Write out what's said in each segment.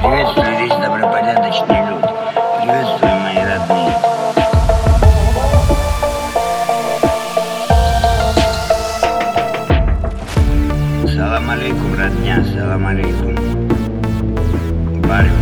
Приветствую весь добропорядочный люд. Приветствую мои родные. Салам алейкум, родня, салам алейкум. Барю,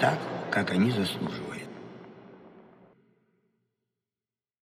так, как они заслуживают.